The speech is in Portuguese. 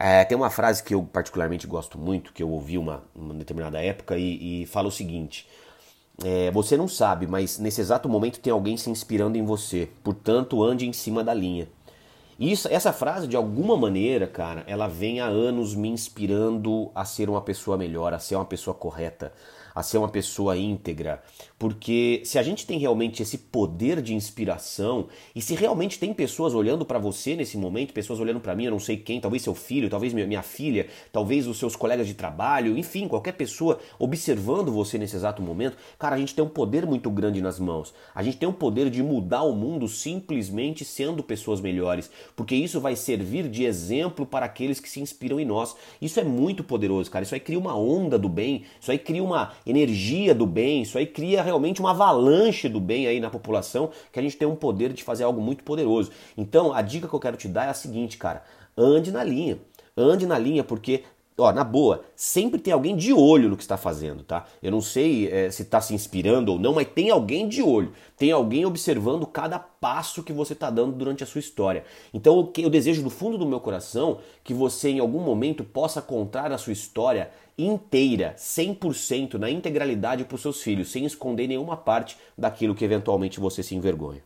É, tem uma frase que eu particularmente gosto muito, que eu ouvi uma, uma determinada época e, e fala o seguinte: é, você não sabe, mas nesse exato momento tem alguém se inspirando em você. Portanto, ande em cima da linha. Isso, essa frase, de alguma maneira, cara, ela vem há anos me inspirando a ser uma pessoa melhor, a ser uma pessoa correta, a ser uma pessoa íntegra. Porque se a gente tem realmente esse poder de inspiração e se realmente tem pessoas olhando para você nesse momento, pessoas olhando para mim, eu não sei quem, talvez seu filho, talvez minha filha, talvez os seus colegas de trabalho, enfim, qualquer pessoa observando você nesse exato momento, cara, a gente tem um poder muito grande nas mãos. A gente tem um poder de mudar o mundo simplesmente sendo pessoas melhores, porque isso vai servir de exemplo para aqueles que se inspiram em nós. Isso é muito poderoso, cara. Isso aí cria uma onda do bem, isso aí cria uma energia do bem, isso aí cria realmente uma avalanche do bem aí na população, que a gente tem um poder de fazer algo muito poderoso. Então, a dica que eu quero te dar é a seguinte, cara, ande na linha. Ande na linha porque ó, na boa, sempre tem alguém de olho no que está fazendo, tá? Eu não sei é, se está se inspirando ou não, mas tem alguém de olho. Tem alguém observando cada passo que você está dando durante a sua história. Então eu desejo do fundo do meu coração que você em algum momento possa contar a sua história inteira, 100% na integralidade para os seus filhos, sem esconder nenhuma parte daquilo que eventualmente você se envergonha.